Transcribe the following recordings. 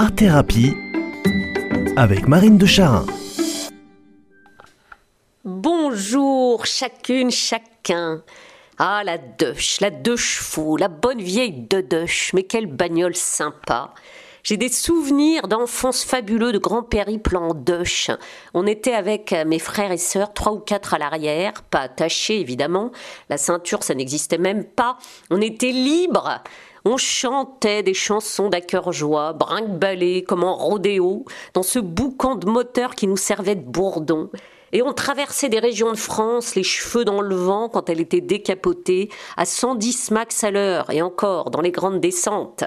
Art Thérapie avec Marine de Charin. Bonjour chacune, chacun. Ah, la Dush, la deux chevaux, la bonne vieille de Dush, mais quelle bagnole sympa. J'ai des souvenirs d'enfance fabuleux, de grands périples en Dush. On était avec mes frères et sœurs, trois ou quatre à l'arrière, pas attachés évidemment. La ceinture, ça n'existait même pas. On était libres. On chantait des chansons d'à cœur joie, brinque comme en rodéo, dans ce boucan de moteur qui nous servait de bourdon. Et on traversait des régions de France, les cheveux dans le vent quand elle était décapotée, à 110 max à l'heure, et encore dans les grandes descentes.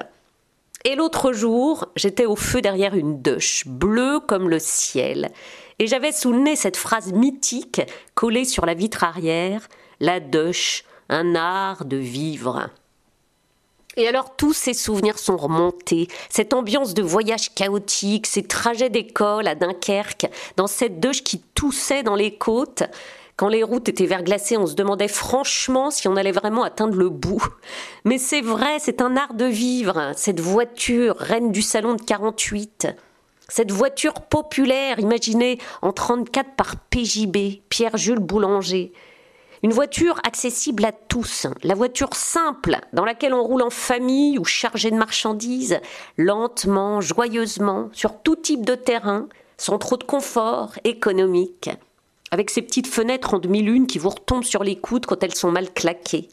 Et l'autre jour, j'étais au feu derrière une douche, bleue comme le ciel, et j'avais sous le nez cette phrase mythique collée sur la vitre arrière La douche, un art de vivre. Et alors tous ces souvenirs sont remontés, cette ambiance de voyage chaotique, ces trajets d'école à Dunkerque, dans cette douche qui toussait dans les côtes. Quand les routes étaient verglacées, on se demandait franchement si on allait vraiment atteindre le bout. Mais c'est vrai, c'est un art de vivre, cette voiture, reine du salon de 48. Cette voiture populaire, imaginée en 34 par PJB, Pierre-Jules Boulanger. Une voiture accessible à tous, la voiture simple dans laquelle on roule en famille ou chargée de marchandises, lentement, joyeusement, sur tout type de terrain, sans trop de confort, économique, avec ces petites fenêtres en demi-lune qui vous retombent sur les coudes quand elles sont mal claquées.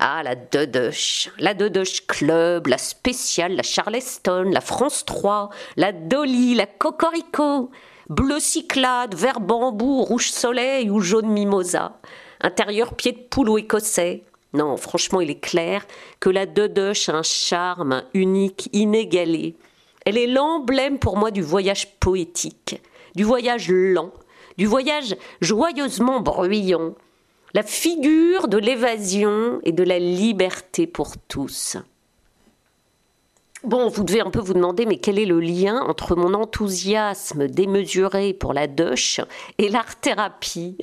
Ah, la Dodoche, la Dodoche Club, la Spéciale, la Charleston, la France 3, la Dolly, la Cocorico, bleu cyclade, vert bambou, rouge soleil ou jaune mimosa intérieur pied de poule ou écossais. Non, franchement, il est clair que la Dodoche a un charme unique, inégalé. Elle est l'emblème pour moi du voyage poétique, du voyage lent, du voyage joyeusement bruyant, la figure de l'évasion et de la liberté pour tous. Bon, vous devez un peu vous demander, mais quel est le lien entre mon enthousiasme démesuré pour la Doche et l'art-thérapie?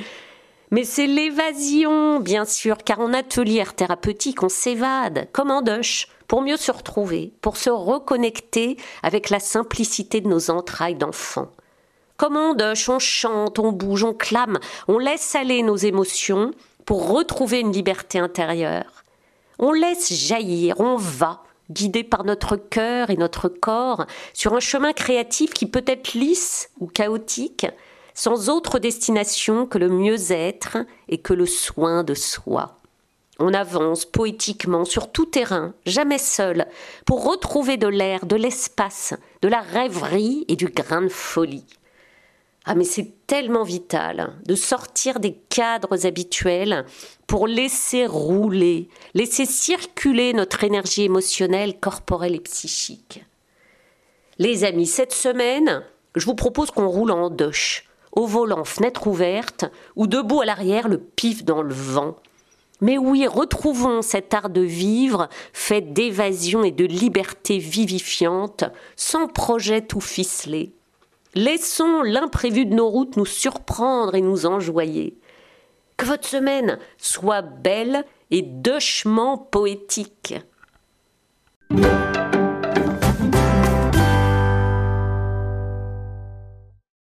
Mais c'est l'évasion, bien sûr, car en atelier thérapeutique, on s'évade, comme en douche, pour mieux se retrouver, pour se reconnecter avec la simplicité de nos entrailles d'enfants. Comme en douche, on chante, on bouge, on clame, on laisse aller nos émotions pour retrouver une liberté intérieure. On laisse jaillir, on va, guidé par notre cœur et notre corps, sur un chemin créatif qui peut être lisse ou chaotique, sans autre destination que le mieux-être et que le soin de soi. On avance poétiquement sur tout terrain, jamais seul, pour retrouver de l'air, de l'espace, de la rêverie et du grain de folie. Ah mais c'est tellement vital de sortir des cadres habituels pour laisser rouler, laisser circuler notre énergie émotionnelle, corporelle et psychique. Les amis, cette semaine, je vous propose qu'on roule en douche au volant fenêtre ouverte, ou debout à l'arrière le pif dans le vent. Mais oui, retrouvons cet art de vivre fait d'évasion et de liberté vivifiante, sans projet tout ficelé. Laissons l'imprévu de nos routes nous surprendre et nous enjoyer. Que votre semaine soit belle et douchement poétique.